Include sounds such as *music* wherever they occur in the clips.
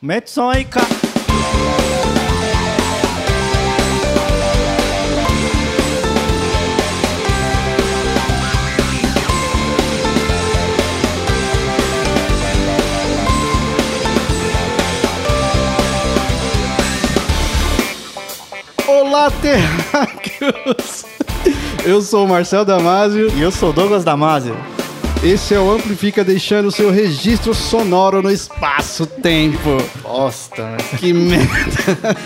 Mete som aí, cara. Olá, terráqueos! *laughs* Eu sou o Marcel Damasio. E eu sou o Douglas Damasio. Esse é o Amplifica deixando o seu registro sonoro no espaço-tempo. Bosta, mas... Que merda!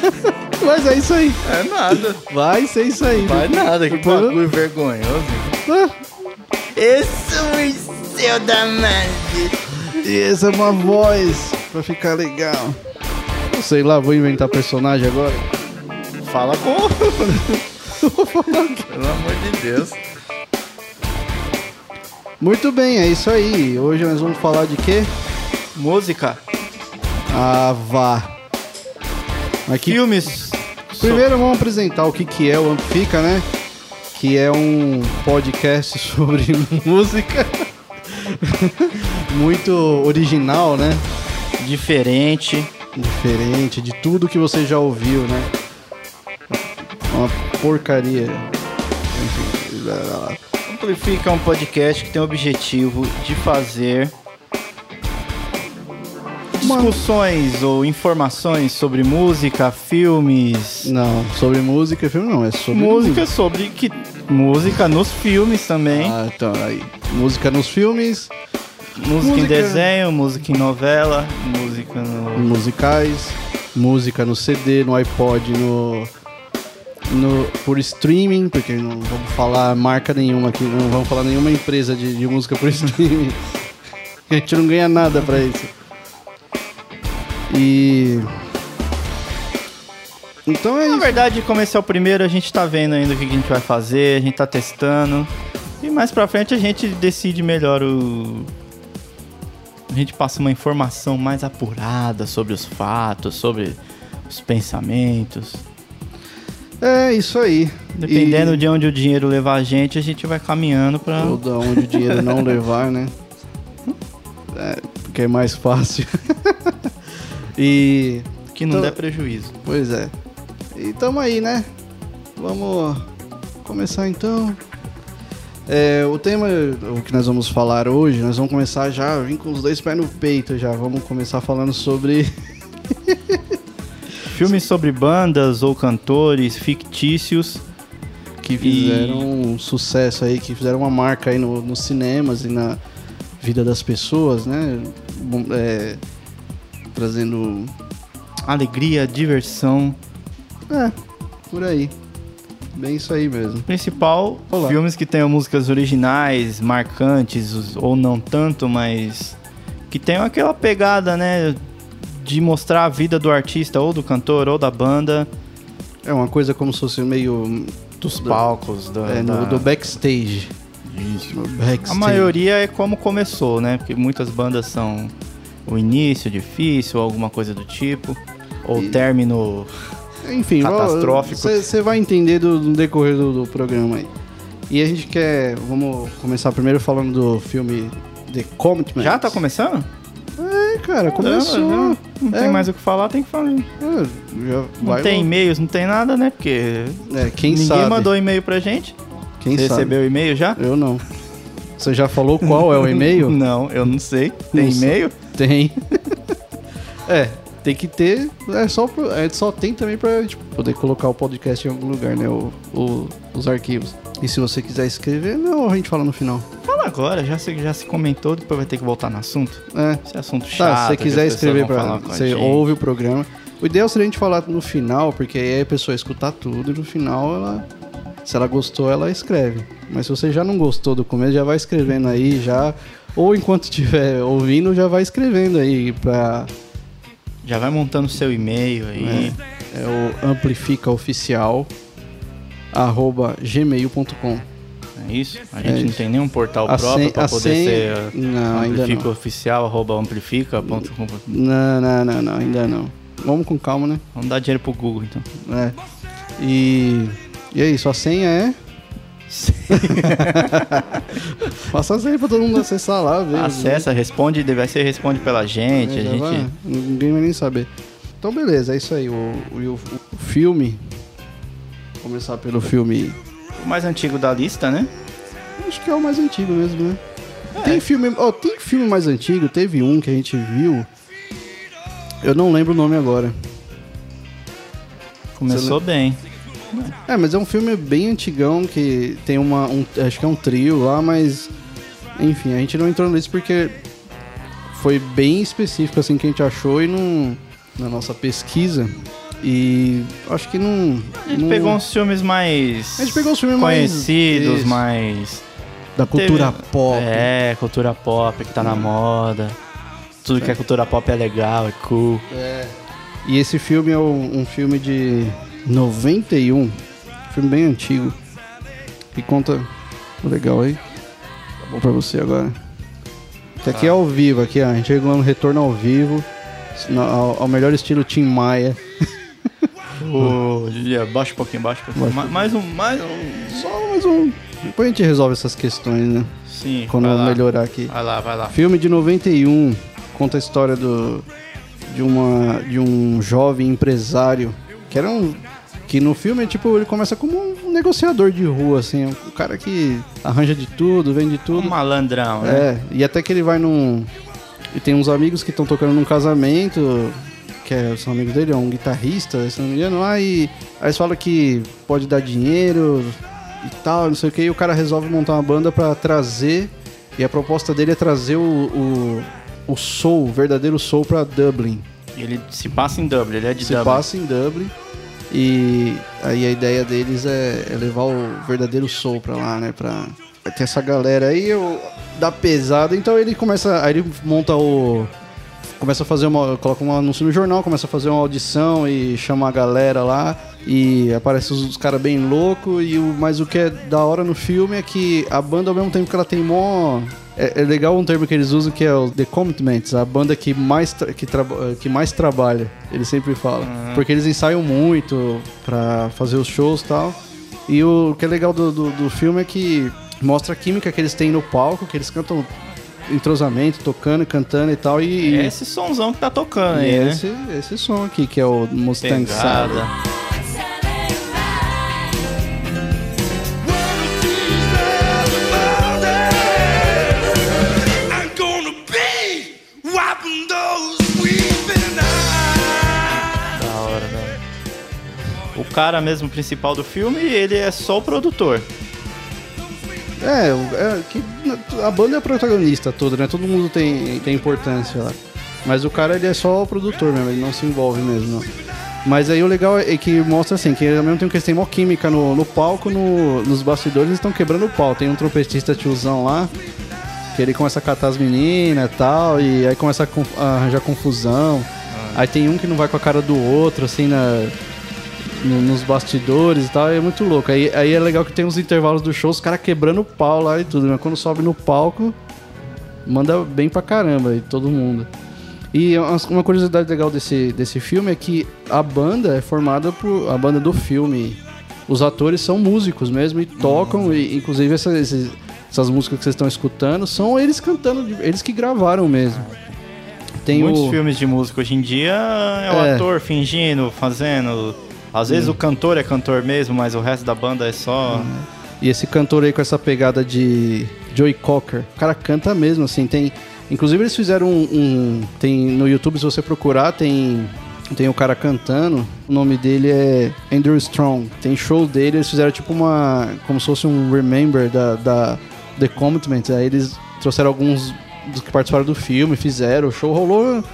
*laughs* Mas é isso aí. É nada. Vai ser isso aí. Vai nada, que Depois- bagulho vergonhoso. Ah, Eu sou o seu Damasio. e essa é uma voz pra ficar legal. Eu sei lá, vou inventar personagem agora. Fala com... *laughs* Pelo amor de Deus. Muito bem, é isso aí. Hoje nós vamos falar de quê? Música. Ah, vá. Aqui, Filmes. primeiro vamos apresentar o que, que é o Amplifica, né? Que é um podcast *laughs* sobre música. Muito original, né? Diferente. Diferente de tudo que você já ouviu, né? Uma porcaria. Enfim, Amplifica é um podcast que tem o objetivo de fazer discussões ou informações sobre música, filmes, Não, sobre música, filme não, é sobre música sobre que música nos filmes também, Ah, então, aí. Música nos filmes, música, em música- desenho, música em novela, música no musicais, música no CD, no iPod, no, no por streaming, porque não vamos falar marca nenhuma aqui, não vamos falar nenhuma empresa de, de música por *laughs* streaming. A gente não ganha nada pra isso. E então é Na isso. verdade, como esse é o primeiro, a gente tá vendo ainda o que a gente vai fazer, a gente tá testando. E mais pra frente a gente decide melhor o. A gente passa uma informação mais apurada sobre os fatos, sobre os pensamentos. É isso aí. Dependendo E- de onde o dinheiro levar a gente, a gente vai caminhando pra. Ou da onde o dinheiro não *laughs* levar, né? É, porque é mais fácil. *laughs* e. Que não Então- der prejuízo. Pois é. E tamo aí, né? Vamos começar então. É, o tema o que nós vamos falar hoje, nós vamos começar já, vim com os dois pés no peito já. Vamos começar falando sobre. *laughs* Filmes sobre bandas ou cantores fictícios. que fizeram um sucesso aí, que fizeram uma marca aí no- nos cinemas e na vida das pessoas, né? É, trazendo. Alegria, diversão. É, por aí. Bem isso aí mesmo. Principal, Olá. filmes que tenham músicas originais, marcantes, ou não tanto, mas que tenham aquela pegada, né? De mostrar a vida do artista, ou do cantor, ou da banda, É uma coisa como se fosse meio. dos Do- palcos, da, é, no- da- do backstage. Isso. No A backstage. maioria é como começou, né? Porque muitas bandas são o início difícil, ou alguma coisa do tipo, ou E- término. Enfim, Catastrófico. Você vai entender do, no decorrer do, do programa aí. E a gente quer. Vamos começar primeiro falando do filme The Commitment. Já tá começando? É, cara, começou. Não, não É. tem mais o que falar, tem que falar. Não É, vai tem e-mails, não tem nada, né? Porque É, quem ninguém sabe? mandou e-mail pra gente. Quem Você sabe? recebeu e-mail já? Eu não. Você já falou qual é o e-mail? *laughs* Não, eu não sei. Tem Não e-mail? Tem. *laughs* é, tem que ter. É só, é, só tem também pra tipo, poder colocar o podcast em algum lugar, né? O, o- os arquivos. E se você quiser escrever, não, a gente fala no final. Fala agora, já se, já se comentou, depois vai ter que voltar no assunto. É. Esse é assunto chato. Tá, se você quiser escrever pra. Você ouve o programa. O ideal seria a gente falar no final, porque aí a pessoa escutar tudo e no final ela. Se ela gostou, ela escreve. Mas se você já não gostou do começo, já vai escrevendo aí, já. Ou enquanto estiver ouvindo, já vai escrevendo aí pra. Já vai montando seu e-mail aí. É o amplificaoficial arroba gmail.com. É isso? A É gente não isso. tem nenhum portal A próprio sen- pra a poder senha- ser Não, ainda amplifica não. oficial, arroba amplifica.com. Não, não, não, não, ainda não. Vamos com calma, né? Vamos dar dinheiro pro Google, então. É. E, e é isso, a senha é. *laughs* Passa aí pra todo mundo acessar lá, ver. Acessa, responde, vai ser responde pela gente. É, a gente... vai, ninguém vai nem saber. Então, beleza, é isso aí. O, o, o filme. Começar pelo filme. O mais antigo da lista, né? Acho que é o mais antigo mesmo, né? Tem filme. Ó, tem filme mais antigo, teve um que a gente viu. Eu não lembro o nome agora. Começou bem. É, mas é um filme bem antigão que tem uma. Um, acho que é um trio lá, mas. Enfim, a gente não entrou nisso porque foi bem específico assim que a gente achou e não. Na nossa pesquisa. E acho que não. A gente não- pegou uns filmes mais. A gente pegou os filmes mais- conhecidos, isso. mais. Da cultura Teve- pop. É, cultura pop que tá na moda. Tudo que é cultura pop é legal, é cool. E esse filme é um, filme de 91, filme bem antigo. E conta. Legal aí. Tá bom pra você agora. Isso aqui é ao vivo, aqui, ó. A gente chegou no retorno ao vivo. Ao, ao melhor estilo Tim Maia. Ô, Julia, baixa um pouquinho, baixa um pouquinho. Baixa Ma- Mais um, mais um. Só mais um. Depois a gente resolve essas questões, né? Sim, Quando vai lá. melhorar aqui. Vai lá, vai lá. Filme de 91 conta a história do de uma de um jovem empresário que era um que no filme tipo ele começa como um negociador de rua assim, um cara que arranja de tudo, vende Um tudo. malandrão, né? É, e até que ele vai num e tem uns amigos que estão tocando num casamento que é, são amigos dele, é um guitarrista, se não me engano, lá e aí eles falam que pode dar dinheiro e tal, não sei o que, e o cara resolve montar uma banda pra trazer, e a proposta dele é trazer o, o, o soul, o verdadeiro soul pra Dublin. Ele se passa em Dublin, ele é de Se Dublin. passa em Dublin, e aí a ideia deles é, é levar o verdadeiro soul pra lá, né, pra... Ter essa galera aí, o, da pesada, então ele começa, aí ele monta o começa a fazer uma. coloca um anúncio no jornal, começa a fazer uma audição e chama a galera lá. E aparece os, os caras bem loucos. E o, mas o que é da hora no filme é que a banda, ao mesmo tempo que ela tem mó. É, é legal um termo que eles usam que é o The Commitments, a banda que mais, que, que mais trabalha. Eles sempre falam. Porque eles ensaiam muito pra fazer os shows e tal. E o que é legal do, do, do filme é que mostra a química que eles têm no palco, que eles cantam entrosamento, tocando, cantando e tal. E, É esse sonzão que tá tocando e aí, né? esse, esse som aqui, que é o Mustang eyes. Da hora, hora. O cara mesmo principal do filme, ele é só o produtor. É, é que a banda é a protagonista toda, né? Todo mundo tem, tem importância lá. Mas o cara, ele é só o produtor mesmo, ele não se envolve mesmo, não. Mas aí o legal é que mostra assim, que ao mesmo tempo que eles têm mó química no, no palco, no- nos bastidores eles estão quebrando o pau. Tem um trompetista tiozão lá, que ele começa a catar as meninas e tal, e aí começa a, a arranjar confusão. Aí tem um que não vai com a cara do outro, assim, na, no- nos bastidores e tal, e é muito louco. Aí, aí é legal que tem uns intervalos do show, os caras quebrando o pau lá e tudo, mas quando sobe no palco, manda bem pra caramba, e todo mundo. E uma curiosidade legal desse, desse filme é que a banda é formada por. A banda do filme. Os atores são músicos mesmo e tocam, e inclusive essas, esses- essas músicas que vocês estão escutando são eles cantando, eles que gravaram mesmo. Tem Muitos o, filmes de música hoje em dia é o É. ator fingindo, fazendo. Às vezes o cantor é cantor mesmo, mas o resto da banda é só. E esse cantor aí com essa pegada de Joey Cocker, o cara canta mesmo, assim, tem... Inclusive eles fizeram um, um- Tem no YouTube, se você procurar, tem... Tem o cara cantando, o nome dele é Andrew Strong. Tem show dele, eles fizeram tipo uma... Como se fosse um remember da, da The Commitment. Aí eles trouxeram alguns dos que participaram do filme, fizeram. O show rolou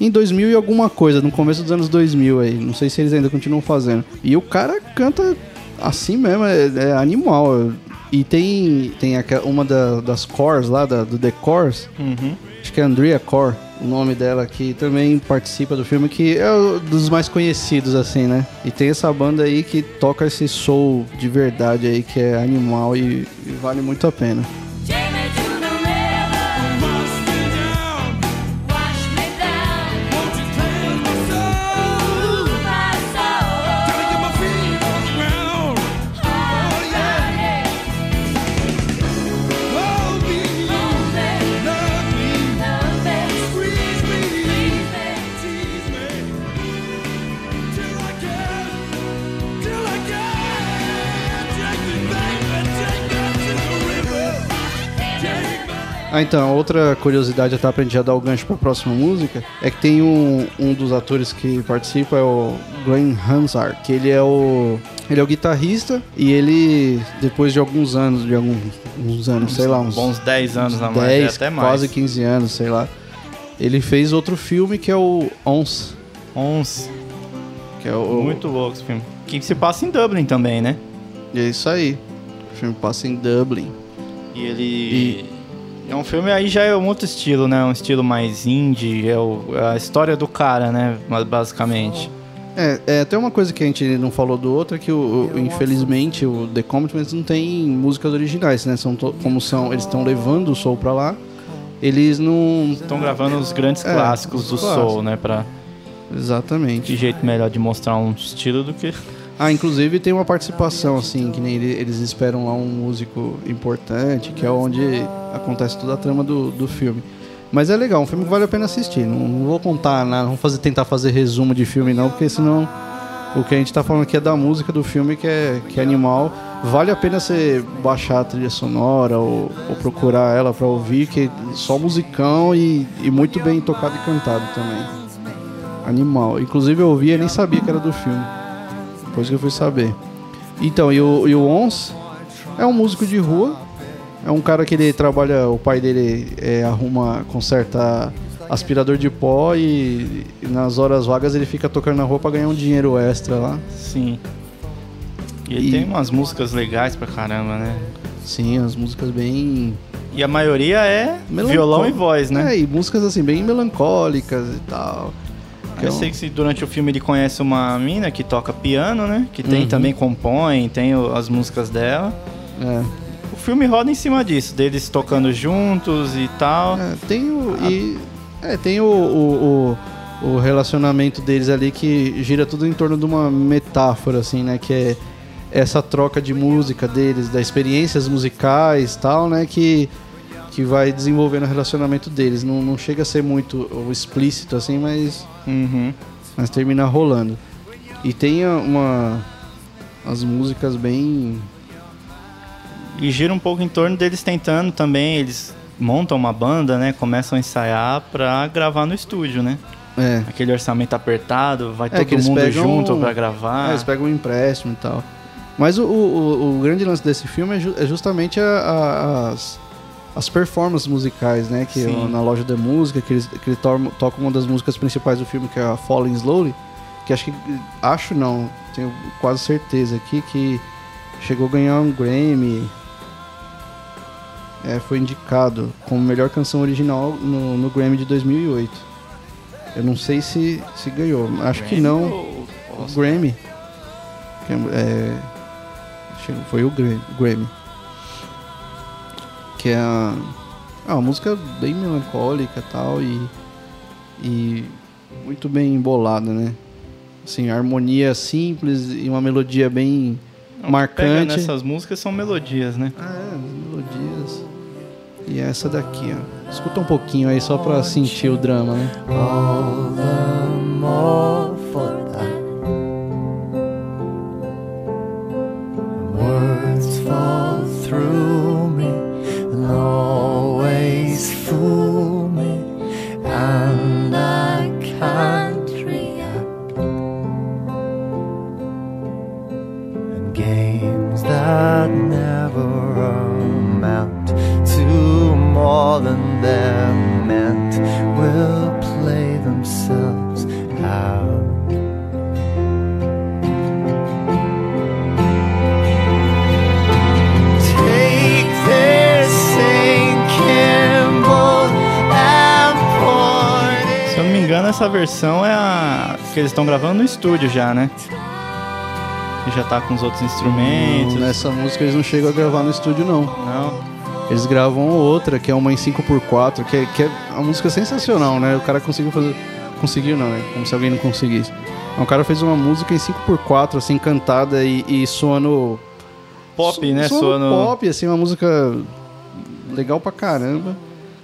em 2000 e alguma coisa, no começo dos anos 2000 aí. Não sei se eles ainda continuam fazendo. E o cara canta assim mesmo, é, é animal. E tem, tem aquela- uma da- das cores lá, da- do The Cores, Uhum. acho que é Andrea Core, o nome dela, que também participa do filme, que é um dos mais conhecidos, assim, né? E tem essa banda aí que toca esse soul de verdade aí, que é animal e, e vale muito a pena. Ah, então, outra curiosidade, até pra gente já dar o gancho pra próxima música, é que tem um, um dos atores que participa, é o Glenn Hansard, que ele é o. Ele é o guitarrista e ele, depois de alguns anos, de alguns uns anos, sei lá, uns Bons 10 anos na mais, 10, até mais. quase 15 anos, sei lá. Ele fez outro filme que é o Ons, 11. que é o... Muito louco esse filme. Que se passa em Dublin também, né? E é isso aí. O filme passa em Dublin. E ele. É um filme aí já é um outro estilo, né? Um estilo mais indie. É o- a história do cara, né? Basicamente. É, é, tem uma coisa que a gente não falou do outro, é que o, o- infelizmente o The Commitments não tem músicas originais, né? São to- como são, eles estão levando o soul pra lá, eles não... Estão gravando os grandes É, clássicos do os clássicos. soul, né? Pra Exatamente. que jeito melhor de mostrar um estilo do que. Ah, inclusive tem uma participação, assim, que nem ele- eles esperam lá um músico importante, que é onde acontece toda a trama do, do filme. Mas é legal, um filme que vale a pena assistir. Não, não vou contar nada, não vou fazer, tentar fazer resumo de filme não, porque senão o que a gente tá falando aqui é da música do filme, que é, que é animal. Vale a pena você baixar a trilha sonora ou, ou procurar ela pra ouvir, que é só musicão e, e muito bem tocado e cantado também. Animal. Inclusive eu ouvi e nem sabia que era do filme. Depois que eu fui saber. Então, e o, e o Ons é um músico de rua. É um cara que ele trabalha, o pai dele é, arruma, conserta aspirador de pó e, e nas horas vagas ele fica tocando na rua pra ganhar um dinheiro extra lá. Sim. E ele E- tem umas músicas legais pra caramba, né? Sim, as músicas bem. E a maioria é melancó- violão e voz, né? É, e músicas assim, bem melancólicas e tal. É Eu um- sei que se durante o filme ele conhece uma mina que toca piano, né? Que tem Uhum. também compõe, tem o- as músicas dela. É, O filme roda em cima disso, deles tocando juntos e tal. É, tem o. E, é, tem o, o, o, o relacionamento deles ali que gira tudo em torno de uma metáfora, assim, né? Que é essa troca de música deles, das experiências musicais tal, né? Que, que vai desenvolvendo o relacionamento deles. Não, não chega a ser muito explícito, assim, mas, Uhum. mas termina rolando. E tem uma. As músicas bem. E gira um pouco em torno deles tentando também, eles montam uma banda, né? Começam a ensaiar pra gravar no estúdio, né? É. Aquele orçamento apertado, vai É, todo mundo junto pra gravar. É, eles pegam um empréstimo e tal. Mas o, o, o- o grande lance desse filme é, ju- é justamente a- a- as, as performances musicais, né? Que Sim. na loja da música, que eles, que eles tocam uma das músicas principais do filme, que é a Falling Slowly. Que acho que. Acho não, tenho quase certeza aqui que chegou a ganhar um Grammy. É, foi indicado como melhor canção original no, no Grammy de 2008. Eu não sei se, se ganhou, acho que não. Ou- O Grammy. É, é, foi o Gra- Grammy. Que é a, é uma música bem melancólica e tal e, e muito bem embolada, né? Assim, harmonia simples e uma melodia bem Não, que marcante. Pega nessas músicas são melodias, né? Ah, é, as melodias. E essa daqui, ó. Escuta um pouquinho aí só pra sentir o drama, né? all the more a que eles estão gravando no estúdio já, né? E já tá com os outros instrumentos. Nessa música eles não chegam a gravar no estúdio, não. Não. Eles gravam outra, que é uma em 5x4, que é, que é uma música sensacional, né? O cara conseguiu fazer. Conseguiu não, né? Como se alguém não conseguisse. O cara fez uma música em 5x4, assim, cantada e, e soando. Pop, né? Soando Soando. pop, assim, uma música legal pra caramba.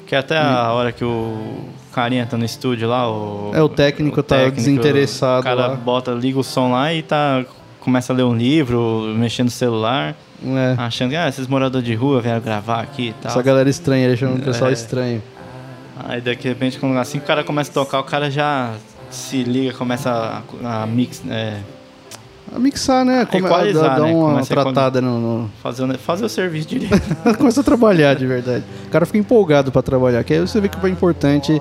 Que é até a hora que o carinha tá no estúdio lá, o. É, o técnico tá desinteressado O cara lá. bota, liga o som lá e tá. Começa a ler um livro, mexendo no celular. É. Achando que ah, esses moradores de rua vieram gravar aqui e tal. Essa galera estranha, ele achando o pessoal É. estranho. Aí daqui de repente, quando assim que o cara começa a tocar, o cara já se liga, começa a, a mix, é, A mixar, né? Come, Equalizar, dá, dá né? uma Começa a tratada no, no- fazer, o- fazer o serviço direito. *laughs* Começa a trabalhar de verdade. O cara fica empolgado pra trabalhar. Que aí você vê que é importante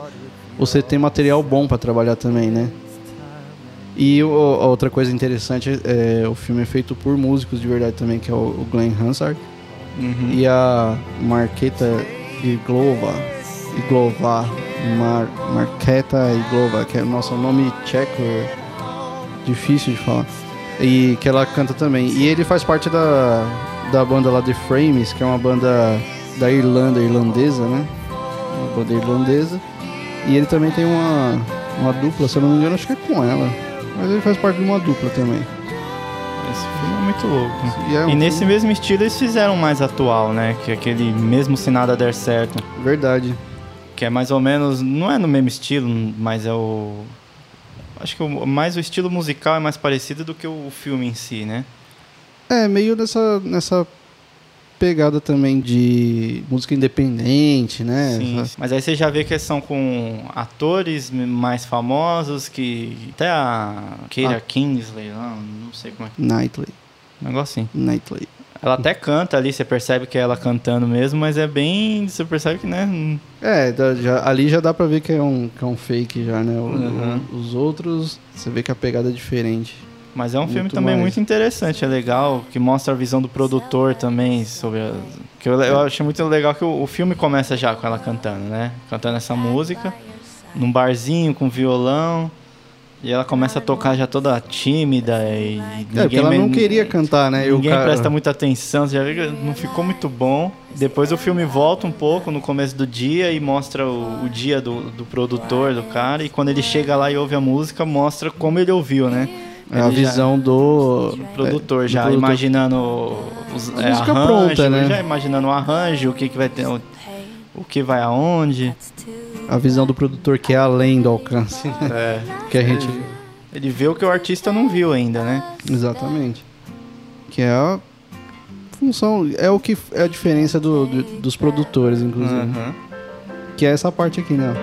você ter material bom pra trabalhar também, né? E o- a outra coisa interessante é o filme é feito por músicos de verdade também, que é o, o Glenn Hansard Uhum. e a Marqueta Iglova. Iglova. Mar, Marqueta Iglova, que é nosso nome tcheco, é difícil de falar. E que ela canta também. E ele faz parte da, da banda lá The Frames, que é uma banda da Irlanda, irlandesa, né? Uma banda irlandesa. E ele também tem uma, uma dupla, se eu não me engano, acho que é com ela. Mas ele faz parte de uma dupla também. Esse filme é muito louco. E é um E nesse filme- mesmo estilo eles fizeram mais atual, né? Que é aquele mesmo se nada der certo. Verdade. Que é mais ou menos. Não é no mesmo estilo, mas é o. Acho que o, mais o estilo musical é mais parecido do que o filme em si, né? É, meio nessa, nessa pegada também de música independente, né? Sim, Essa-. Mas aí você já vê que são com atores mais famosos que. Até a Keira Ah. Kingsley, lá, não sei como é que. Knightley. Um negócio assim. Knightley. Ela até canta ali, você percebe que é ela cantando mesmo, mas é bem. Você percebe que, né? hum, É, já- ali já dá pra ver que é um, que é um fake já, né? O- Uhum. o- os outros, você vê que a pegada é diferente. Mas é um filme Muito também mais. muito interessante, é legal, que mostra a visão do produtor também sobre que eu, eu achei muito legal que o, o filme começa já com ela cantando, né? Cantando essa música num barzinho com violão e ela começa a tocar já toda tímida e É, porque ela não queria cantar, né? Ninguém cara- presta muita atenção, você já vê que não ficou muito bom. Depois o filme volta um pouco no começo do dia e mostra o, o dia do, do produtor, do cara. E quando ele chega lá e ouve a música, mostra como ele ouviu, né? É a Ele já- visão do... do produtor é, já do produtor. imaginando os A é, música arranjo, pronta, né? já imaginando o arranjo, o que, que vai ter, o, o que vai aonde. A visão do produtor que é além do alcance, né? É, Que a gente... ele vê o que o artista não viu ainda, né? Exatamente. Que é a função... É o que... É a diferença do, do- dos produtores, inclusive. Uhum. Que é essa parte aqui, né?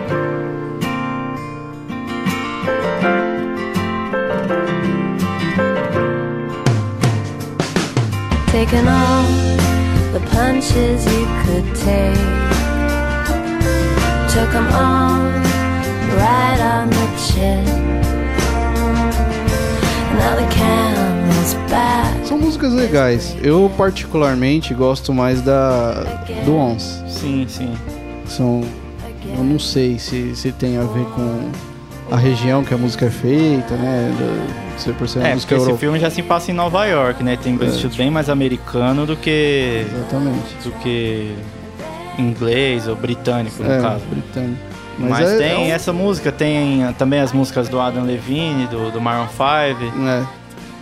Taking all the punches you could take. Took 'em all right on the chin. Now the camera's back. São músicas legais. Eu particularmente gosto mais da do Ons. Sim, sim. São eu não sei se, se tem a ver com a região que a música é feita, né? Da, se por ser uma É, música porque esse europeia. filme já se passa em Nova York, né? Tem um estilo bem mais americano do que Exatamente. do que inglês ou britânico, no É, caso. britânico. Mas, é- tem é um- essa música, tem também as músicas do Adam Levine, do, do Maroon 5. É,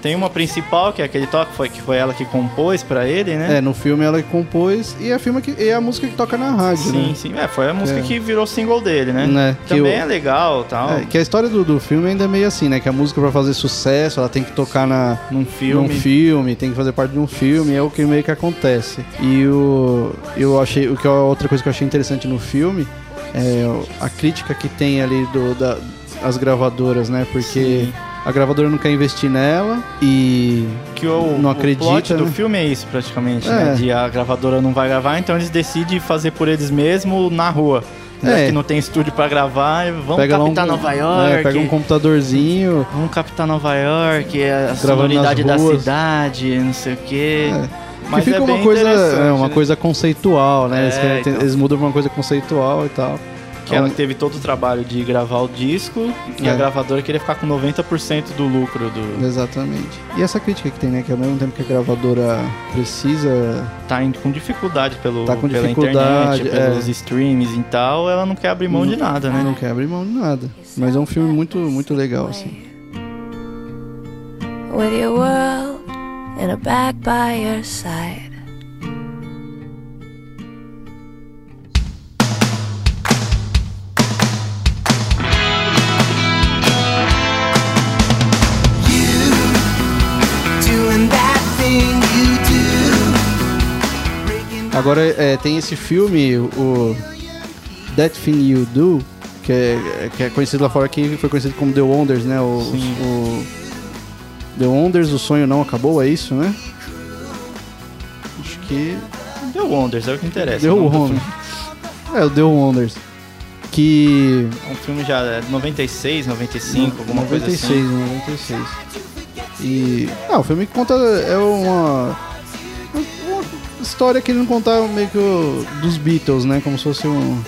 Tem uma principal, que é aquele toque, foi, que foi ela que compôs pra ele, né? é, no filme ela que compôs e é a, filme que, é a música que toca na rádio, sim, né? sim. É, foi a música É. que virou single dele, né? Né, que Também o- é legal tal. É, que a história do, do filme ainda é meio assim, né? Que a música pra fazer sucesso, ela tem que tocar na, Num filme. num filme, tem que fazer parte de um filme, é o que meio que acontece. E o eu achei, o que é outra coisa que eu achei interessante no filme é a crítica que tem ali do da as gravadoras, né? Porque Sim. A gravadora não quer investir nela e Que o, Não o acredita, plot do né? filme é isso, praticamente, É. né? De a gravadora não vai gravar, então eles decidem fazer por eles mesmos na rua. Já É. que não tem estúdio pra gravar, vamos pega lá um, captar Nova York. é, pega um computadorzinho, Vamos captar Nova York, a sonoridade da cidade, não sei o quê. É. Mas que fica é uma coisa, é, uma né? coisa conceitual, né? eles, É, querem- então. eles mudam pra uma coisa conceitual e tal. Que ela teve todo o trabalho de gravar o disco e É. a gravadora queria ficar com 90% do lucro do. Exatamente. E essa crítica que tem, né? Que ao mesmo tempo que a gravadora precisa. Tá em- com dificuldade pelo, Tá com pela dificuldade, internet, é. pelos streams e tal, ela não quer abrir mão de nada, né? Não quer abrir mão de nada. Mas é um filme muito, muito legal, assim. With your world in a bag by your side. Agora, é, tem esse filme, o That Thing You Do, que é, que é conhecido lá fora aqui, foi conhecido como The Wonders, né? O, o The Wonders, o sonho não acabou, é isso, né? Acho que The Wonders, é o que interessa. The Wonders. É, o The Wonders. Que. É um filme já é de 96, 95, alguma coisa 96, assim. 96. E. Ah, o filme que conta. É uma. História que ele não contava meio que o- dos Beatles, né? Como se fosse um.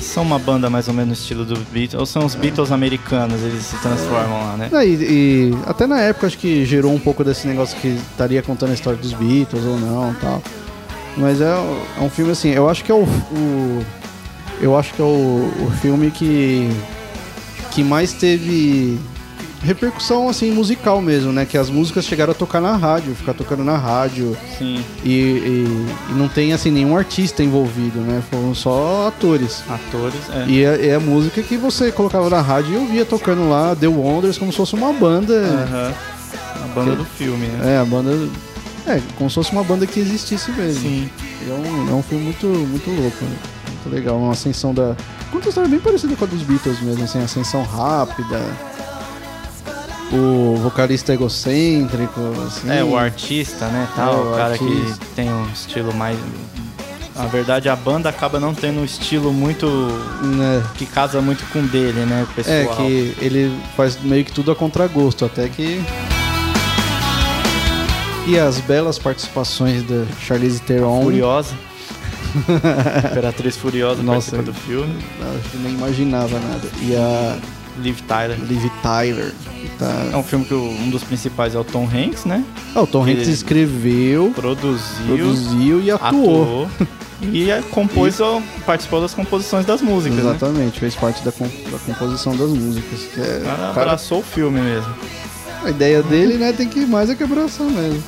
São uma banda mais ou menos no estilo do Beatles, ou são os Beatles americanos, eles se transformam lá, né? Ah, E, e até na época acho que gerou um pouco desse negócio que estaria contando a história dos Beatles ou não tal. Mas é, é um filme assim, eu acho que é o. o- eu acho que é o, o filme que. que mais teve repercussão assim musical mesmo, né? Que as músicas chegaram a tocar na rádio, ficar tocando na rádio. Sim, E, e- e não tem assim nenhum artista envolvido, né? Foram só atores. atores, é. E é, é a música que você colocava na rádio e ouvia tocando lá The Wonders como se fosse uma banda. Aham. A banda do filme, né? É, a banda. É, como se fosse uma banda que existisse mesmo. Sim. É um, é um filme muito, muito louco, né? muito legal. Uma ascensão da. Conta uma história bem parecida com a dos Beatles mesmo, assim, ascensão rápida. O vocalista egocêntrico, assim. É, o artista, né, tal, É, o o cara artista. que tem um estilo mais... Na verdade, a banda acaba não tendo um estilo muito... Né? que casa muito com o dele, né, o pessoal. É, que ele faz meio que tudo a contragosto, até que. E as belas participações da Charlize Theron. Furiosa. *laughs* Imperatriz Furiosa Nossa. participa do filme. Que nem imaginava nada. E a Liv Tyler. Liv Tyler. Que É Tá... um filme que o- um dos principais é o Tom Hanks, né? Ah, o Tom Hanks Ele- escreveu, Produziu, produziu e atuou. atuou. *laughs* E é, compôs, ó, participou das composições das músicas, né? Exatamente, fez parte da, com- da composição das músicas. Que é, O cara cara, abraçou o filme mesmo. a ideia dele, né, tem que ir mais é que abraçar mesmo.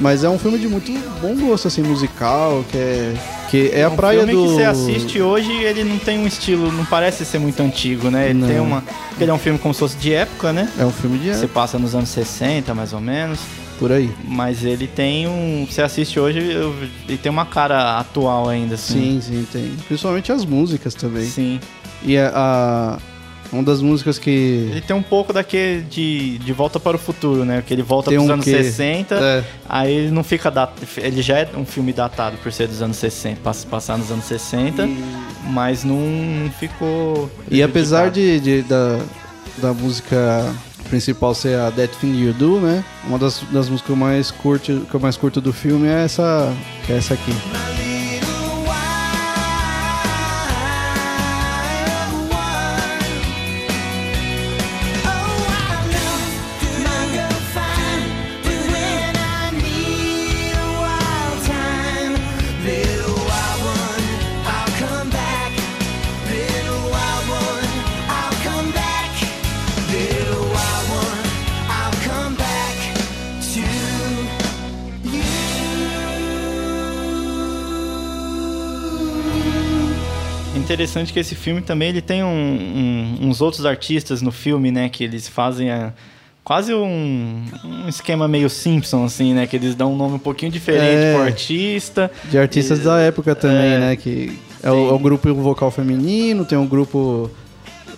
Mas é um filme de muito bom gosto, assim, musical, que é, que é a um praia filme do... que você assiste hoje ele não tem um estilo, não parece ser muito antigo, né? Ele Não. tem uma. porque Ele é um filme como se fosse de época, né? É um filme de Você passa nos anos 60, mais ou menos. por aí. Mas ele tem um. Você assiste hoje, ele tem uma cara atual ainda, assim. Sim, sim, tem. Principalmente as músicas também. Sim. E a, a- uma das músicas que Ele tem um pouco daquele de, de Volta para o Futuro, né? Que ele volta para os um anos quê? 60, É. aí ele não fica dat... ele já é um filme datado por ser dos anos 60, pass- passar nos anos 60, mas não, ficou E apesar de, de- da, da música principal ser a That Thing You Do, né? Uma das, das músicas que eu mais curto, que eu mais curto do filme é essa, que é essa aqui. Interessante que esse filme também ele tem um- um- uns outros artistas no filme, né? Que eles fazem a- quase um, um esquema meio Simpson, assim, né? Que eles dão um nome um pouquinho diferente É. pro artista. De artistas E- da época também, é. né? Que é o, é o grupo vocal feminino, tem um grupo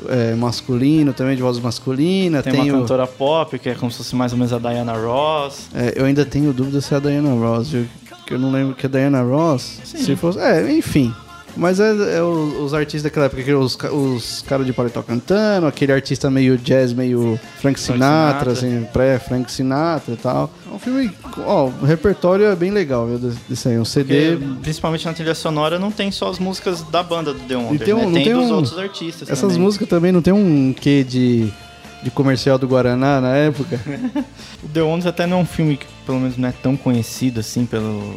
é, masculino também, de voz masculina. Tem, Tem, uma o- cantora pop, que é como se fosse mais ou menos a Diana Ross. É, eu ainda tenho dúvida se é a Diana Ross, viu? que eu não lembro que é a Diana Ross. Sim. Se fosse. É, enfim. Mas é, é o- os artistas daquela época, os, os caras de paletó cantando, aquele artista meio jazz, meio Frank Sinatra, Sinatra. assim, pré-Frank Sinatra e tal. É um filme. Ó, o repertório é bem legal, viu? desse- aí. Um CD. Porque, principalmente na trilha sonora, não tem só as músicas da banda do The Wonders, tem um- né? não Tem, tem dos um- outros artistas Essas também. músicas também não tem um quê de, de comercial do Guaraná na época? *laughs* O The Wonders até não é um filme que, pelo menos, não é tão conhecido assim pelo...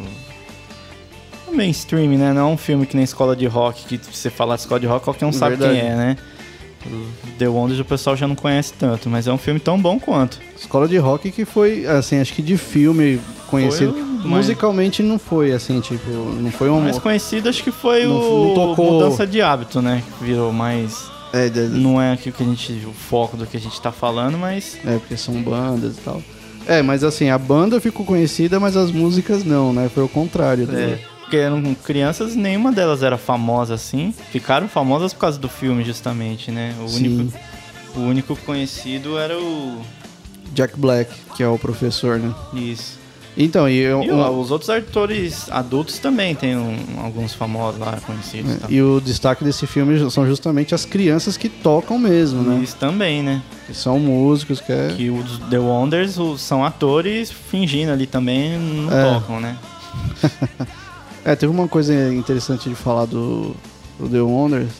mainstream, né? Não é um filme que nem Escola de Rock, que você falar de Escola de Rock, qualquer um sabe Verdade. quem é, né? The Wonders o pessoal já não conhece tanto, mas é um filme tão bom quanto. Escola de rock que foi, assim, acho que de filme conhecido. Foi o mais- Musicalmente não foi, assim, tipo, não foi O um. mais conhecido acho que foi Não- o não tocou- Mudança de Hábito, né? Que virou mais... É, de- Não é aqui o que a gente... o foco do que a gente tá falando, mas... é, porque são bandas e tal. É, mas assim, a banda ficou conhecida, mas as músicas não, né? Foi o contrário. É, porque eram crianças, nenhuma delas era famosa assim. Ficaram famosas por causa do filme, justamente, né? O Sim. único, o único conhecido era o. Jack Black, que é o professor, né? Isso. Então, e, eu- E o- os outros atores adultos também tem um- alguns famosos lá conhecidos. tá? e o destaque desse filme são justamente as crianças que tocam mesmo, né? Isso também, né? Que são músicos, que é... Que os The Wonders os- são atores fingindo ali também, não É. tocam, né? *laughs* É, teve uma coisa interessante de falar do, do The Wonders.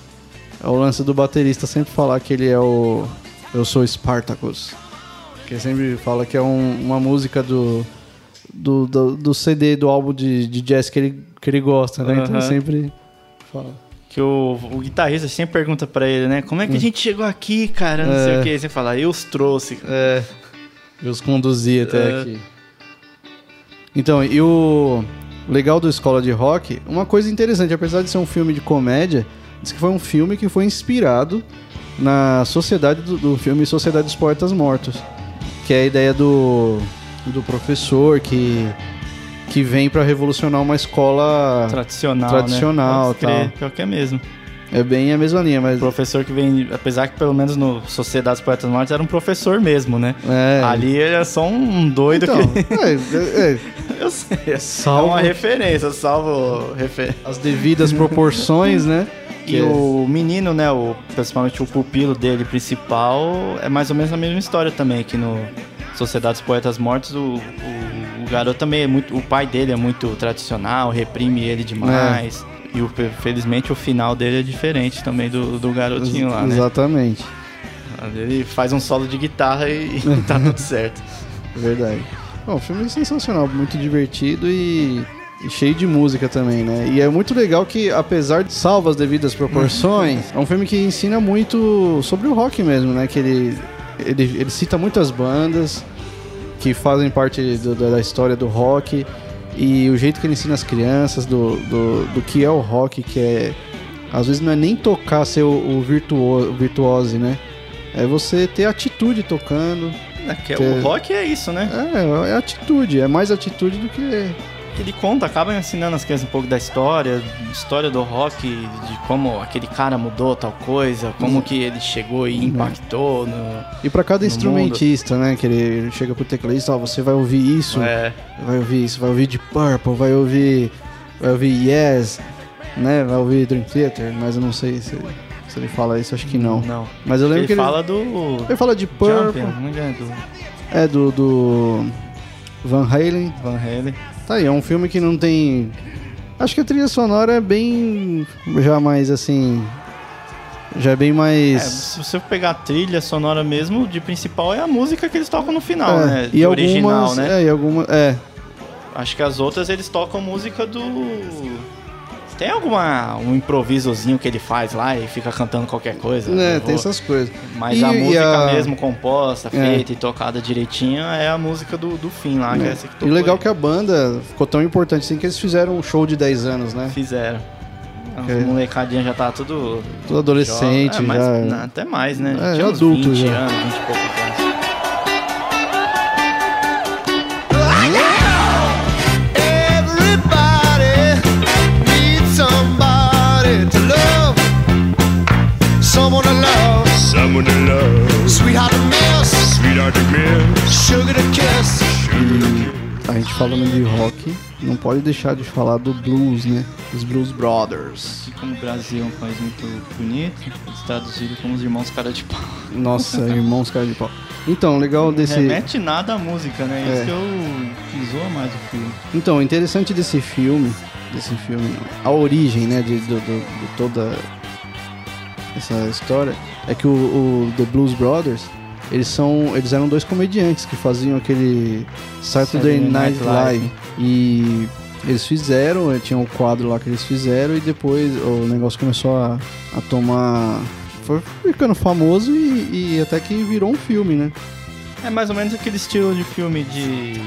É o lance do baterista sempre falar que ele é o... Eu sou Spartacus. Que ele sempre fala que é um- uma música do, do, do, do CD, do álbum de, de jazz que ele, que ele gosta, né? Então ele sempre fala. Que o, o guitarrista sempre pergunta pra ele, né? Como é que a gente chegou aqui, cara? Não sei É. o que. Você fala, eu os trouxe. cara." É. Eu os conduzi até É. aqui. Então, e o legal do Escola de Rock, uma coisa interessante, apesar de ser um filme de comédia, diz que foi um filme que foi inspirado na sociedade do, do filme Sociedade dos Poetas Mortos, que é a ideia do, do professor que, que vem pra revolucionar uma escola. Tradicional, Tradicional, né? Crer. Pior que é mesmo. É bem a mesma linha, mas. O professor que vem, apesar que pelo menos no Sociedade dos Poetas Mortos era um professor mesmo, né? É. Ali ele é só um doido Então, que... é, é, é, *laughs* Eu sei, é Salvo- uma referência, salvo refer... as devidas proporções, né? E o menino, né, o, principalmente o pupilo dele principal, é mais ou menos a mesma história também, que no Sociedade dos Poetas Mortos, o, o, o garoto também é muito. O pai dele é muito tradicional, reprime ele demais. E o, felizmente o final dele é diferente também do, do garotinho lá, né? Exatamente. Ele faz um solo de guitarra e, e *laughs* tá tudo certo. É *laughs* Verdade. Bom, o filme é sensacional, muito divertido e, e cheio de música também, né? E é muito legal que, apesar de salvo as devidas proporções, *laughs* é um filme que ensina muito sobre o rock mesmo, né? Que ele, ele, ele cita muitas bandas que fazem parte do- da história do rock e o jeito que ele ensina as crianças do, do, do que é o rock, que é... Às vezes não é nem tocar ser o, o virtuo, o virtuose, né? É você ter atitude tocando, É que Que- O rock é isso, né? é, é atitude, é mais atitude do que. Ele conta, acaba ensinando as crianças um pouco da história, história do rock, de como aquele cara mudou tal coisa, como que ele chegou e impactou no. E pra cada instrumentista, né? Que ele, chega pro tecladista, ó, você vai ouvir isso, É, vai ouvir isso, vai ouvir de Purple, vai ouvir. Vai ouvir Yes, né? Vai ouvir Dream Theater, mas eu não sei se, se ele fala isso, acho que não. não. Mas eu lembro Ele que ele. fala do. Ele fala de Purple, não é do é do, do Van Halen. Van Halen. Tá aí, é um filme que não tem. Acho que a trilha sonora é bem. Já mais assim. Já é bem É, mais. se você pegar a trilha sonora mesmo, de principal é a música que eles tocam no final, É, né? E algumas, original, né? É, e algumas. É, Acho que as outras eles tocam música do. Tem alguma um improvisozinho que ele faz lá e fica cantando qualquer coisa? né, Eu tem vou- essas coisas. Mas E- a música a- mesmo composta, É. feita e tocada direitinho é a música do, do fim lá, que é essa que E tocou legal é aí. que a banda ficou tão importante assim que eles fizeram um show de 10 anos, né? fizeram. As É. molecadinha já tá tudo. Tudo adolescente. É, mas já. até mais, né? É, uns adulto 20 já. anos, 20 e poucos anos. Someone to love, Sweetheart to miss. sweetheart to miss. Sugar to kiss. A gente falando de rock, não pode deixar de falar do blues, né? Os Blues Brothers. Assim como o Brasil é um país muito bonito, eles traduziram como os irmãos cara de pau. Nossa, *laughs* irmãos cara de pau. Então, legal desse. Remete nada à música, né? É. Isso que eu que zoa mais o filme. Então, o interessante desse filme, desse filme, não, a origem, né, de, do- do- de toda essa história, é que o, o The Blues Brothers, eles são, eles eram dois comediantes que faziam aquele Saturday Night Night Live Live. e eles fizeram, eh, tinha um quadro lá que eles fizeram e depois o negócio começou a, a tomar, foi ficando famoso e, e até que virou um filme, né? É mais ou menos aquele estilo de filme de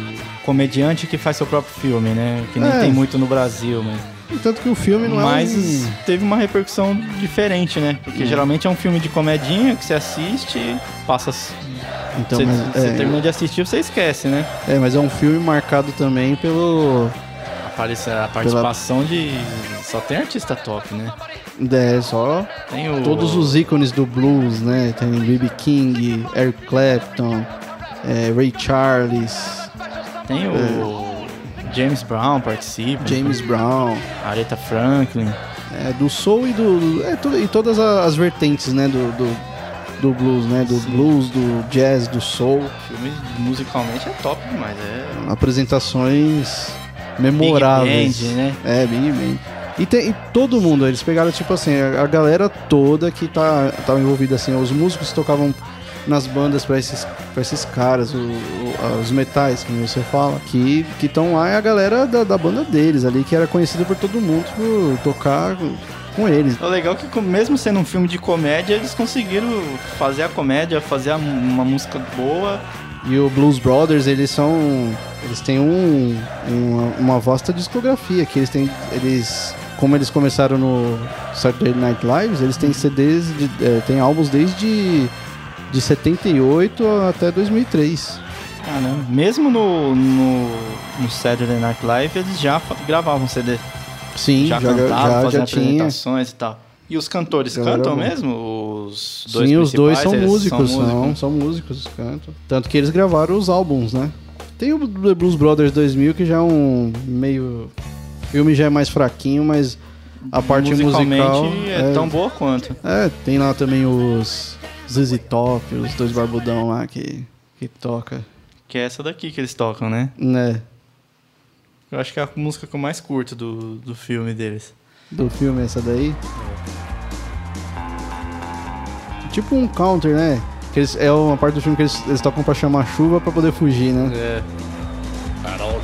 comediante que faz seu próprio filme, né? Que nem É. tem muito no Brasil, mas. Tanto que o filme não mas é um... teve uma repercussão diferente, né? Porque Hum. geralmente é um filme de comedinha que você assiste, passa. Então, você, mas, você é, termina de assistir você esquece, né? É, mas é um filme marcado também pelo aparição, a participação de. Só tem artista top, né? É, só Tem o. todos os ícones do blues, né? Tem B.B. King, Eric Clapton, é, Ray Charles, Tem o. James Brown participa. James Brown. Aretha Franklin. É, do soul e do. É, to- e todas as vertentes, né? Do, do, do blues, né? Do blues, do jazz, do soul. O filme musicalmente é top demais. É. Apresentações memoráveis. Big Band, né? É, Big Band. E, tem, e todo mundo, eles pegaram, tipo assim, a, a galera toda que tá, tava envolvida, assim, os músicos tocavam nas bandas pra esses, pra esses caras, o- o- os metais, que você fala, que estão lá é a galera da, da banda deles ali, que era conhecida por todo mundo por tocar com eles. O legal é que, mesmo sendo um filme de comédia, eles conseguiram fazer a comédia, fazer uma música boa. E o Blues Brothers, eles são. Eles têm um, uma, uma vasta discografia, que eles têm. Eles. Como eles começaram no Saturday Night Live, eles têm CDs, de, eh, têm álbuns desde de 78 até 2003. Caramba, mesmo no, no, no Saturday Night Live, eles já gravavam CD. Sim, já, já, cantavam, já, faziam já tinha. apresentações e tal. E os cantores Galera cantam mesmo? Os dois Sim, os dois são músicos, são músicos? são músicos, cantam. Tanto que eles gravaram os álbuns, né? Tem o The Blues Brothers 2000, que já é um meio... O filme já é mais fraquinho, mas a parte Musicalmente musical... é, tão boa quanto. É, tem lá também os ZZ Top, os dois barbudão lá que, que toca, Que é essa daqui que eles tocam, né? né? Eu acho que é a música que eu mais curto do, do filme deles. Do filme essa daí. Tipo um counter, né? Que eles, é uma parte do filme que eles, eles tocam pra chamar chuva pra poder fugir, né? É.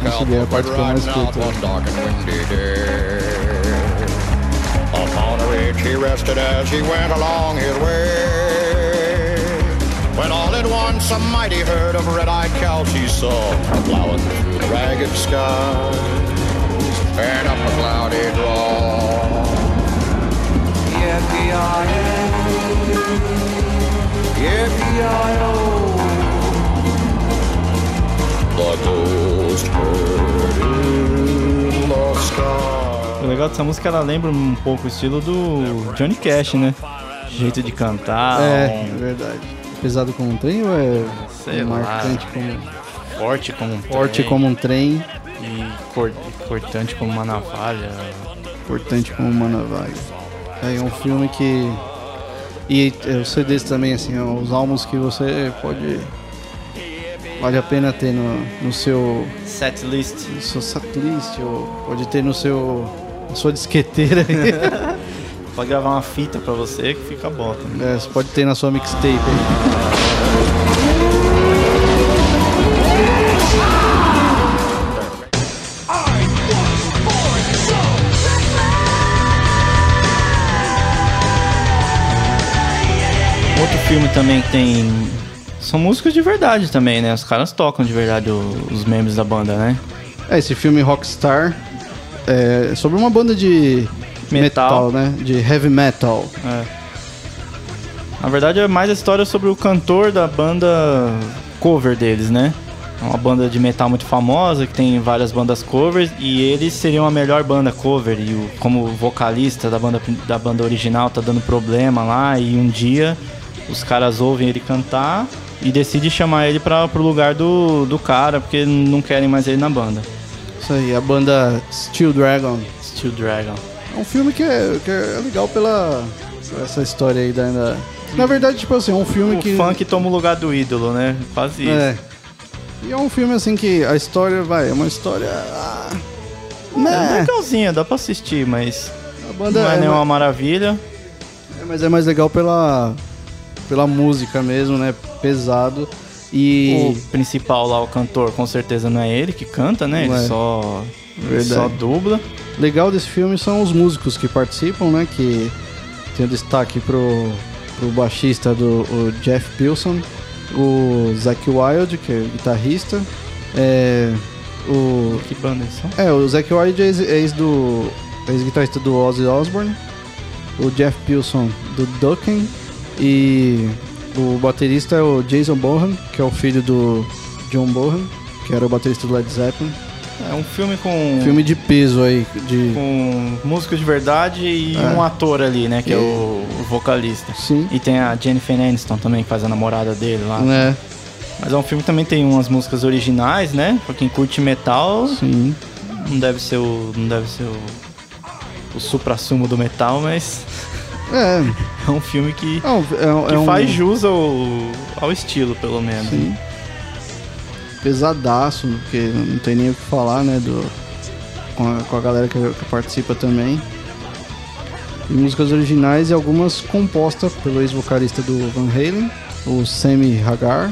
Essa daí é a parte que eu mais curto. Upon a ridge he rested as he went along his way. When all at once a mighty herd of red-eyed cows he saw plowing through the ragged skies and up a cloudy draw. The ghost herd in the sky. O legal dessa música, ela lembra um pouco o estilo do Johnny Cash, né? Jeito de cantar, É, é um verdade. Pesado como um trem ou é Sei lá. marcante como forte como um forte trem, como um trem, e cor- cortante como uma navalha. importante como uma navalha. É um filme que e é, os CDs também assim, ó, os álbuns que você pode vale a pena ter no, no seu Set list. no seu setlist ou pode ter no seu na sua disqueteira. *laughs* Pode gravar uma fita pra você que fica bom também. É, você pode ter na sua mixtape. aí. Outro filme também que tem. São músicos de verdade também, né? Os caras tocam de verdade o- os membros da banda, né? É, esse filme Rockstar é sobre uma banda de Metal. né? De heavy metal. É. Na verdade é mais a história sobre o cantor da banda cover deles, né? É uma banda de metal muito famosa que tem várias bandas covers e eles seriam a melhor banda cover e o, como vocalista da banda da banda original tá dando problema lá e um dia os caras ouvem ele cantar e decidem chamar ele para pro lugar do, do cara porque não querem mais ele na banda. Isso aí, a banda Steel Dragon. Steel Dragon. É um filme que é, que é legal pela essa história aí da, da- Na verdade, tipo assim, é um filme O que funk toma o lugar do ídolo, né? Quase isso. é. E é um filme assim que a história vai, é uma história ah, É né? legalzinha, dá pra assistir, mas A banda não é é, nenhuma ma- maravilha. é, mas é mais legal pela pela música mesmo, né? Pesado e O principal lá, o cantor, com certeza não é ele que canta, né? Ele é. só, ele só dubla. legal desse filme são os músicos que participam, né? Que tem o destaque pro, pro baixista do Jeff Pilson, o Zack Wild, que é guitarrista, é, o Que banda eles são? é o Zack Wild é ex, é ex do é ex-guitarrista do Ozzy Osbourne, o Jeff Pilson do Ducken e o baterista é o Jason Bohan, que é o filho do John Bohan, que era o baterista do Led Zeppelin. É um filme com, Filme de peso aí, de... com músicos de verdade e É. um ator ali, né? Que é E- o, o vocalista. Sim. E tem a Jennifer Aniston também, que faz a namorada dele lá. Né? Mas é um filme que também tem umas músicas originais, né? Pra quem curte metal, Sim. não deve ser o. não deve ser o. o supra-sumo do metal, mas É, é um filme que, é. É, que é um- faz jus ao, ao estilo, pelo menos. Sim. Pesadaço, porque não tem nem o que falar, né? Do, com, a, com a galera que, que participa também. E músicas originais e algumas compostas pelo ex-vocalista do Van Halen, o Sammy Hagar.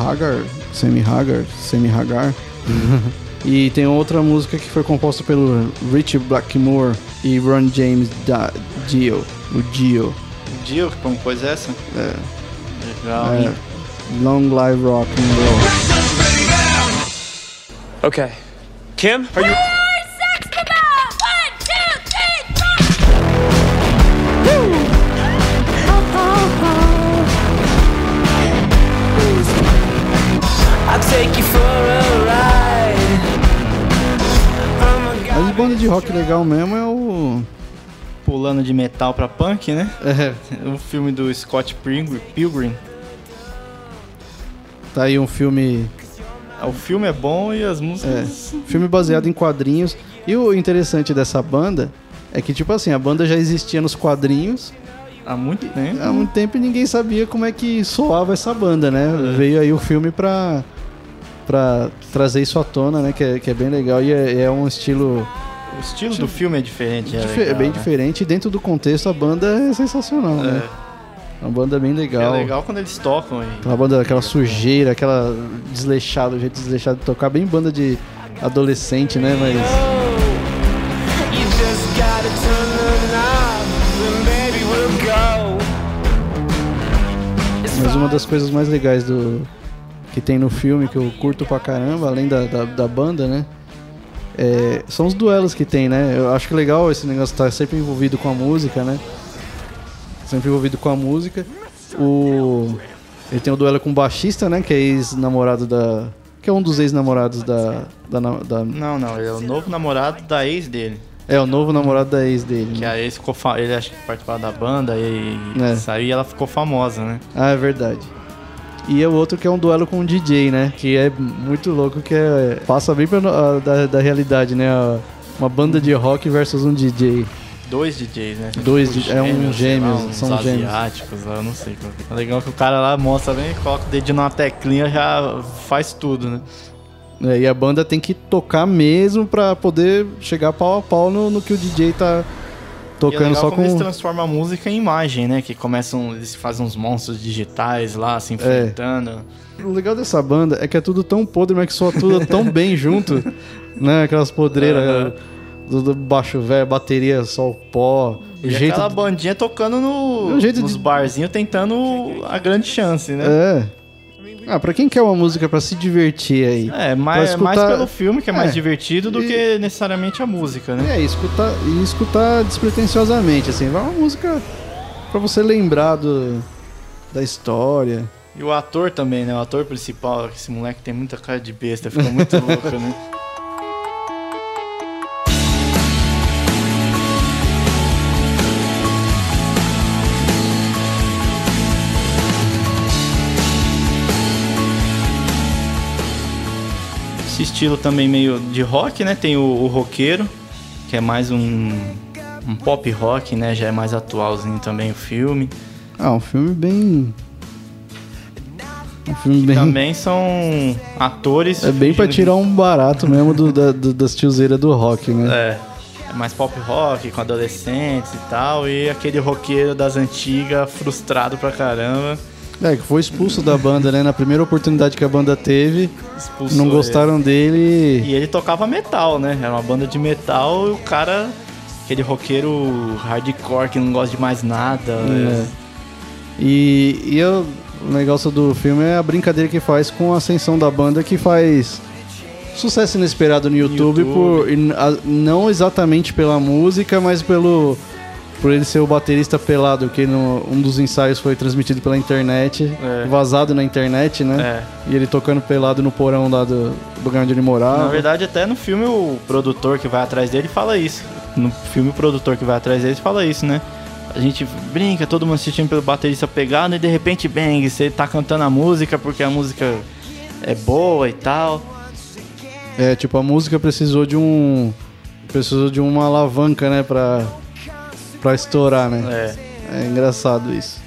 Hagar? Sammy Hagar? Sammy Hagar. *laughs* e tem outra música que foi composta pelo Rich Blackmore e Ron James da Dio. O Dio. O Dio que compôs essa? É. Legal, É? Long Live Rock and Roll. Okay. Kim, are you. Sex the bell! One, two, three, four! I'll take you for a ride. Oh my Mas banda de rock legal mesmo é. Pulando de metal pra punk, né? É, *laughs* O filme do Scott Pilgrim. Tá aí um filme. O filme é bom e as É, músicas. filme baseado em quadrinhos. E o interessante dessa banda é que, tipo assim, a banda já existia nos quadrinhos Há muito tempo. há muito tempo e ninguém sabia como é que soava essa banda, né? Veio aí o filme pra, pra trazer isso à tona, né? Que é, que é bem legal e é, é um estilo O estilo do filme é diferente. É, legal, bem né? diferente. E dentro do contexto, a banda é sensacional, né? É uma banda bem É legal. legal quando eles tocam. E... Aquela banda, aquela sujeira, aquela desleixada, o jeito desleixado de tocar, bem banda de adolescente, né? Mas Mas uma das coisas mais legais do que tem no filme, que eu curto pra caramba, além da, da, da banda, né? É, são os duelos que tem, né? Eu acho que legal esse negócio estar sempre envolvido com a música, né? Sempre envolvido com a música. O, ele tem o duelo com o baixista, né? Que é ex-namorado da. Que é um dos ex-namorados da, da, da- Não, não, ele é o novo namorado da ex dele. É, o novo namorado da ex dele. Que né? a ex ficou fa... Ele acho que participava da banda e É. saiu e ela ficou famosa, né? Ah, é verdade. E o outro que é um duelo com o DJ, né? Que é muito louco, que é, passa bem pra, a- da, da realidade, né? A- Uma banda de rock versus um DJ. Dois DJs, né? Dois Tipo, é um gêmeos, são gêmeos. asiáticos, eu não sei. é. É legal que o cara lá mostra bem, coloca o dedinho numa teclinha já faz tudo, né? É, e a banda tem que tocar mesmo pra poder chegar pau a pau no, no que o DJ tá e é tocando legal só como eles com. transformam a música em imagem, né? Que começam, eles fazem uns monstros digitais lá, se enfrentando. O legal dessa banda é que é tudo tão podre, mas que soa tudo *laughs* tão bem junto, né? Aquelas podreiras do, do baixo velho, bateria, só o pó. E jeito aquela bandinha tocando no, jeito nos de- barzinhos, tentando a grande chance, né? É. Ah, pra quem quer uma música pra se divertir aí. É, mais, Pra mais escutar- pelo filme, que é mais É. divertido, do E- que necessariamente a música, né? É, e escutar, e escutar despretensiosamente, assim, vai uma música pra você lembrar do, da história. E o ator também, né? O ator principal, esse moleque tem muita cara de besta, fica muito *laughs* louco, né? Esse estilo também meio de rock, né? Tem o, o roqueiro, que é mais um, um pop rock, né? Já é mais atualzinho também o filme. Ah, um filme bem. Um filme bem. Também são atores. É bem pra fingindo tirar um barato mesmo do, da, do- das tiozeiras do rock, né? É. É mais pop rock, com adolescentes e tal. E aquele roqueiro das antigas, frustrado pra caramba. É, que foi expulso da banda, né? Na primeira oportunidade que a banda teve, Expulsou não ele. gostaram dele. E ele tocava metal, né? Era uma banda de metal e o cara, aquele roqueiro hardcore que não gosta de mais nada. É. E, e eu- o negócio do filme é a brincadeira que faz com a ascensão da banda que faz sucesso inesperado no YouTube, YouTube. por não exatamente pela música, mas pelo por ele ser o baterista pelado, que no, um dos ensaios foi transmitido pela internet, É. vazado na internet, né? É. E ele tocando pelado no porão lá do lugar onde ele morava. Na verdade, até no filme, o produtor que vai atrás dele fala isso. No filme, o produtor que vai atrás dele fala isso, né? A gente brinca, todo mundo assistindo pelo baterista pegado e de repente, bang, você tá cantando a música porque a música é boa e tal. É, tipo, a música precisou de um. Precisou de uma alavanca, né, pra, pra estourar, né? É. É engraçado isso.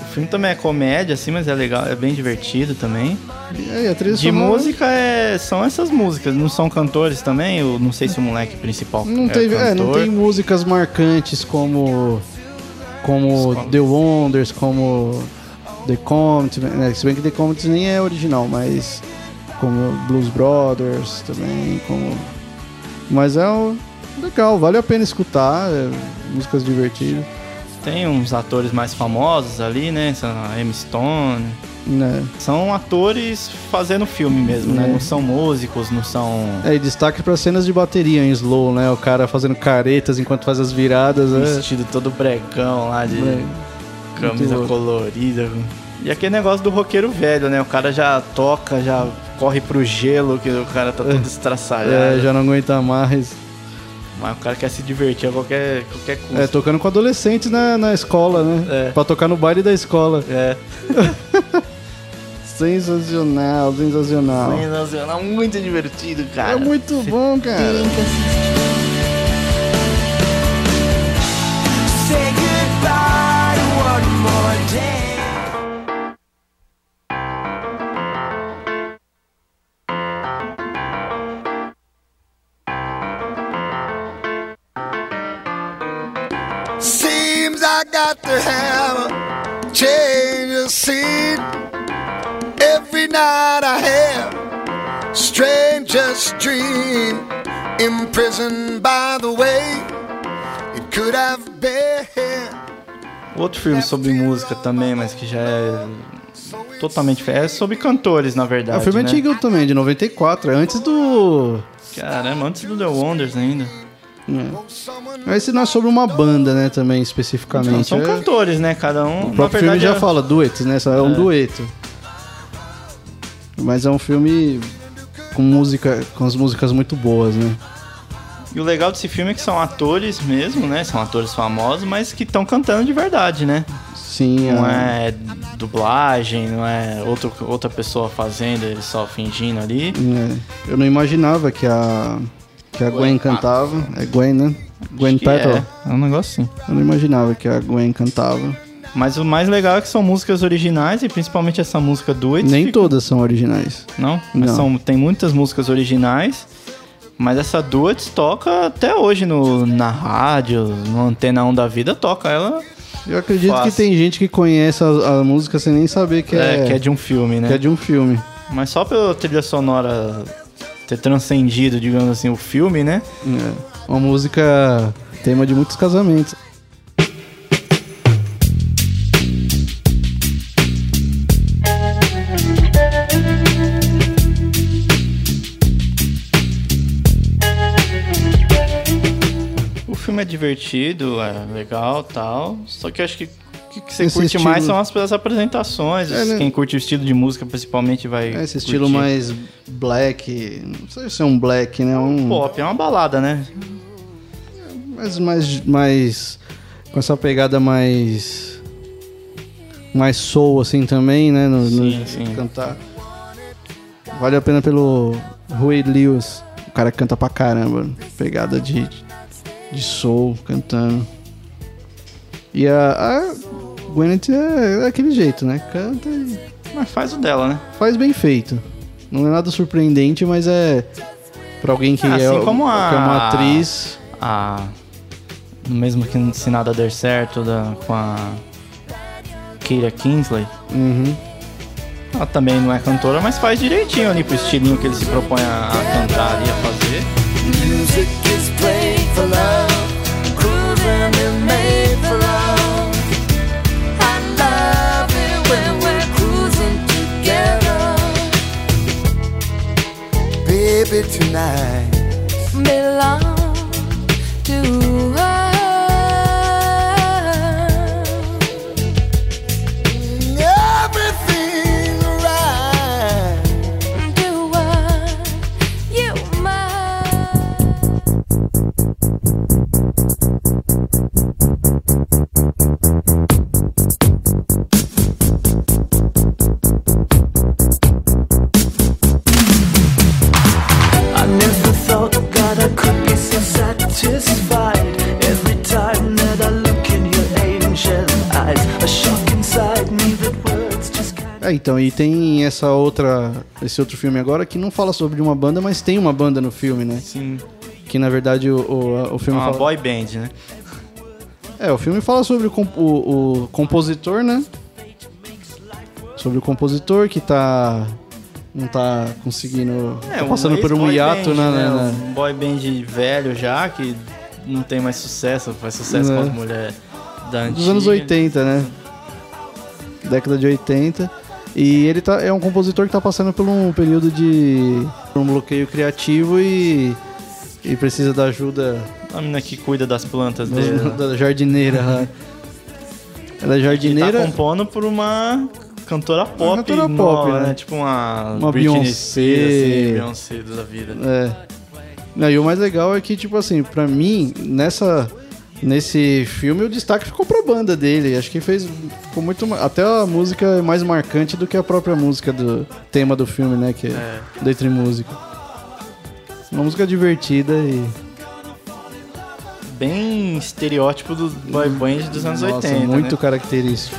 O filme também é comédia, assim, mas é legal, é bem divertido também. E a trilha De sonora música é, são essas músicas, não são cantores também? Eu não sei se o moleque principal Não, é teve, é, não cantor. tem músicas marcantes como. Como Como- The Wonders, como The Comets, né? Se bem que The Comets nem é original, mas. Como Blues Brothers também, como. Mas é um, legal, vale a pena escutar, é, músicas divertidas, Tem uns atores mais famosos ali, né? A Emma Stone. né? São atores fazendo filme mesmo, né? É. Não são músicos, não são É, e destaque para cenas de bateria em slow, né? O cara fazendo caretas enquanto faz as viradas. É. vestido todo bregão lá de Moleque, camisa colorida. E aquele negócio do roqueiro velho, né? O cara já toca, já corre pro gelo, que o cara tá todo estraçalhado. É, já não aguenta mais. Mas o cara quer se divertir a qualquer, qualquer custo. É, tocando com adolescentes na, na escola, né? É. Pra tocar no baile da escola. É. *laughs* Sensacional, sensacional. Sensacional, muito divertido, cara. É muito bom, cara. Got to have a change of scene. Every night I have strangest dream. Imprisoned by the way it could have been. Outro filme sobre música também, mas que já é totalmente. É sobre cantores, na É verdade. um filme né? antigo também, de 94, é antes do. Caramba, antes do The Wonders ainda. É. Esse não é sobre uma banda, né, também, Não, especificamente. são é... cantores, né? Cada um. O próprio filme já é- fala duetos, né? É um É. dueto. Mas é um filme com música, com as músicas muito boas, né? E o legal desse filme é que são atores mesmo, né? São atores famosos, mas que estão cantando de verdade, né? Sim, Não a- é dublagem, não é outro, outra pessoa fazendo, eles só fingindo ali. É, Eu não imaginava que a que a Gwen cantava. É Gwen, né? Gwen Petal. É, é um negócio assim. Eu não imaginava que a Gwen cantava. Mas o mais legal é que são músicas originais e principalmente essa música Duets. Nem fica- todas são originais. Não? Mas Não. São, tem muitas músicas originais. Mas essa Duets toca até hoje no, na rádio, no Antena 1 da vida, toca ela. Eu acredito Fácil. que tem gente que conhece a, a música sem nem saber que É, é, que é de um filme, né? que é de um filme. Mas só pela trilha sonora ter transcendido, digamos assim, o filme, né? É. Uma música tema de muitos casamentos. O filme é divertido, é legal tal. Só que eu acho que que, que você curte estilo- mais são as, as apresentações. É, né? Quem curte o estilo de música, principalmente, vai. É esse estilo curtir. mais black. Não sei se é um black, né? Um, Pop, é uma balada, né? Mas mais, mais. Com essa pegada mais. Mais soul, assim também, né? No, no Sim, de sim. cantar. Vale a pena pelo Huey Lewis. O cara canta pra caramba. Pegada de, de soul cantando. E a, a Gwyneth é, é aquele jeito, né? Canta e Mas faz o dela, né? faz bem feito. Não é nada surpreendente, mas é. Pra alguém que, Assim é, como a- que é uma atriz. A. Mesmo que se nada der certo da, com a. Keira Kingsley. Uhum. Ela também não é cantora, mas faz direitinho ali pro estilinho que ele se propõe a, a cantar ali, a fazer. Music is played for love. it tonight. Então, e tem essa outra, esse outro filme agora que não fala sobre uma banda, mas tem uma banda no filme, né? Sim. Que na verdade o, o, o É filme uma fala... boy band, né? É, o filme fala sobre o, o- o compositor, né? Sobre o compositor que tá. Não tá conseguindo. tá passando por um hiato band, na. né? na- na- Um boy band velho já, que não tem mais sucesso, faz sucesso É. com as mulheres da antiga. dos anos 80, né? Década de 80. E ele tá, é um compositor que tá passando por um período de. um bloqueio criativo e. e precisa da ajuda A menina que cuida das plantas dele. da, da jardineira. *laughs* né? Ela é jardineira. tá compondo por uma cantora pop, cantora nova, pop, né? né? Tipo uma, Uma Beyoncé. Assim, Beyoncé da vida. É. E o mais legal é que, tipo assim, pra mim, nessa. Nesse filme, o destaque ficou pra banda dele. Acho que fez. Ficou muito. Até a música é mais marcante do que a própria música do tema do filme, né? Que é, É. letra e música. Uma música divertida e. Bem estereótipo do boy band dos anos nossa, 80, muito né? característico.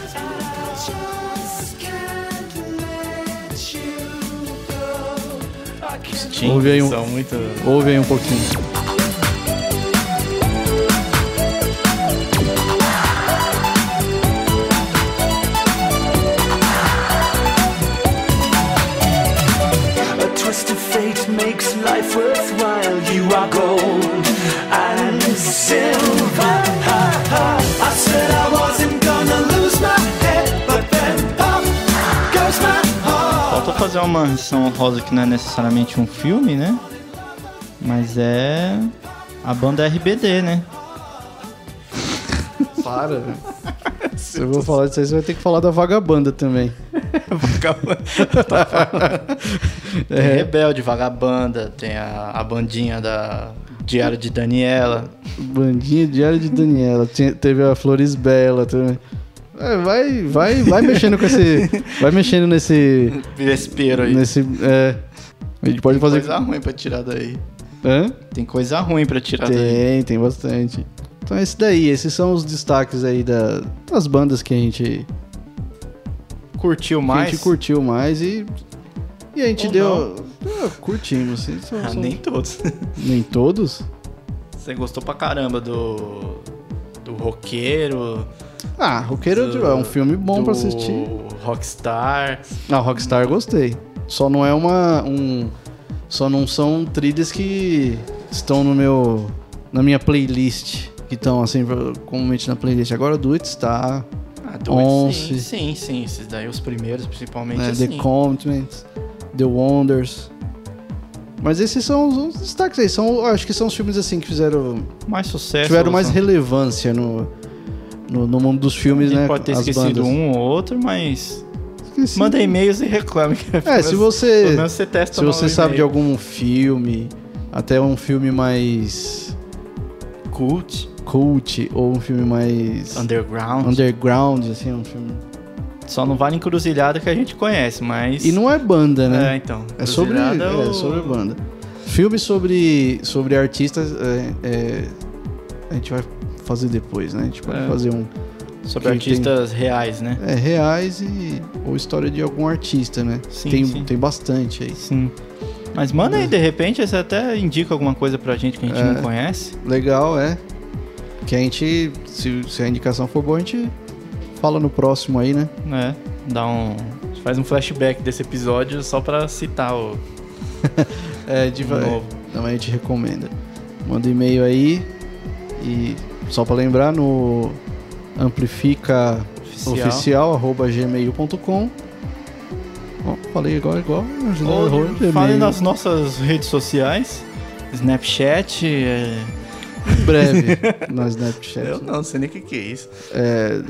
Ouve aí um- muito... Ouve aí um pouquinho. Falta fazer uma menção rosa que não é necessariamente um filme, né? Mas é a banda RBD, né? *laughs* Para. Se eu vou falar disso aí, você vai ter que falar da vagabanda também. *laughs* *laughs* Tem Rebelde, Vagabanda, tem a, a bandinha da Diário de Daniela. Bandinha Diário de Daniela. Tinha- teve a Flores Bela também. É, vai, vai, vai mexendo com esse. Vai mexendo nesse. Vespeiro aí. nesse é, a gente pode Tem fazer. coisa ruim pra tirar daí. Hã? Tem coisa ruim pra tirar daí. Tem, tem bastante. Então, esse daí, esses são os destaques aí da, das bandas que a gente, Curtiu que a mais? gente curtiu mais e. E a gente Ou deu. Ah, curtimos. sim, são- Ah, são- nem todos. *laughs* nem todos? Você gostou pra caramba do. Do roqueiro. Ah, Roqueiro do- é um filme bom do pra assistir. Rockstar. Ah, Rockstar eu gostei. Só não é uma. Um, só não são trilhas que estão no meu. na minha playlist. Que estão assim, comumente na playlist. Agora do It está. Ah, do Onze. Sim, sim, sim. Esses daí, os primeiros, principalmente. Né, assim. The Commitments, The Wonders. Mas esses são os, os destaques aí. São, acho que são os filmes assim que fizeram. Mais sucesso. tiveram mais são- relevância no, no, no mundo dos filmes, né? pode ter as esquecido bandas. um ou outro, mas. Esqueci. Manda e-mails e reclame. que É, se você. Você testa Se você sabe de algum filme, até um filme mais Cult, cult ou um filme mais underground. underground, assim, um filme. Só não vale encruzilhada que a gente conhece, mas. E não é banda, É, né? então. É, sobre, Encruzilhada é, o- sobre banda. Filme sobre sobre artistas é, é, a gente vai fazer depois, né? A gente pode É. fazer um Sobre artistas reais, né? é, reais e ou história de algum artista, né? Sim, tem sim. tem bastante aí. Sim. Mas manda aí, de repente, você até indica alguma coisa pra gente que a gente É. não conhece. Legal, é. Que a gente, se, se a indicação for boa, a gente fala no próximo aí, né? né? Dá um. Faz um flashback desse episódio só pra citar o *laughs* É, de novo. Então a gente recomenda. Manda e-mail aí e só pra lembrar no amplifica Oficial. oficial arroba gmail.com. Ó, falei agora igual. Ou arroba fale nas nossas redes sociais. Snapchat. é, Em breve *laughs* no Snapchat. Eu não sei nem o que, que é isso. É,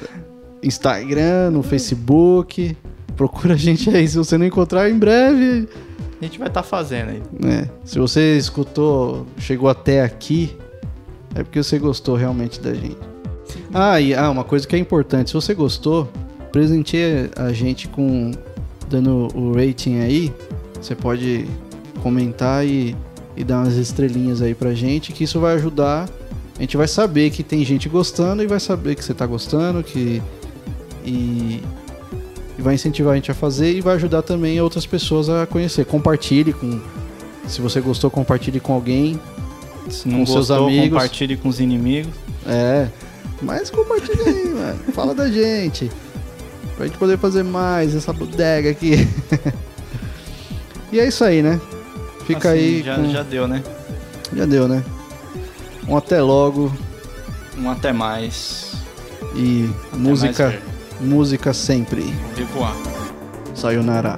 Instagram, no Facebook. Procura a gente aí. Se você não encontrar, em breve. A gente vai estar fazendo aí. né? Se você escutou, chegou até aqui, é porque você gostou realmente da gente. Ah, e ah, uma coisa que é importante, se você gostou, presenteie a gente com dando o rating aí. Você pode comentar e, e dar umas estrelinhas aí pra gente, que isso vai ajudar. A gente vai saber que tem gente gostando e vai saber que você tá gostando, que e, e vai incentivar a gente a fazer e vai ajudar também outras pessoas a conhecer. Compartilhe com. Se você gostou, compartilhe com alguém. Se não Com seus gostou, amigos. compartilhe com os inimigos. É. Mas compartilha aí, *laughs* mano. Fala da gente. Pra gente poder fazer mais essa bodega aqui. *laughs* e é isso aí, né? Fica Assim, aí. Já, com- já deu, né? já deu, né? Um até logo. Um até mais. E Até música, mais música sempre. De voar. Sayonara.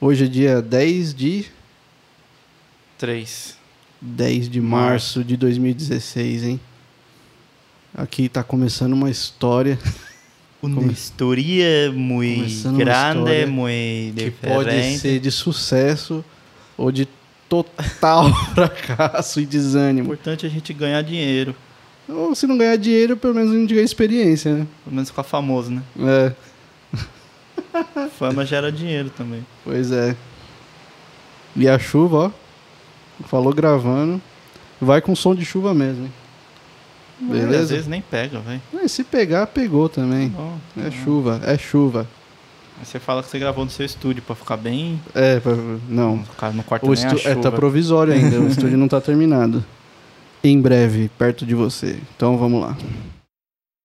Hoje é dia 10 de 3. 10 de março de 2016, hein? Aqui tá começando uma história *laughs* Uma história muito grande, muito que pode diferente. ser de sucesso ou de total *laughs* fracasso e O desânimo. importante é a gente ganhar dinheiro. Ou se não ganhar dinheiro, pelo menos a gente ganha experiência, né? Pelo menos ficar famoso, né? É, Fama gera dinheiro também. pois é. E a chuva, ó. Falou gravando. Vai com som de chuva mesmo, hein? Às Beleza? vezes nem pega, velho. Se pegar, pegou também. Bom, É chuva, é chuva. Aí você fala que você gravou no seu estúdio pra ficar bem. É, pra- não. Ficar no quarto O a estu... é, tá provisório ainda, o *laughs* estúdio não tá terminado. Em breve, perto de você. Então vamos lá.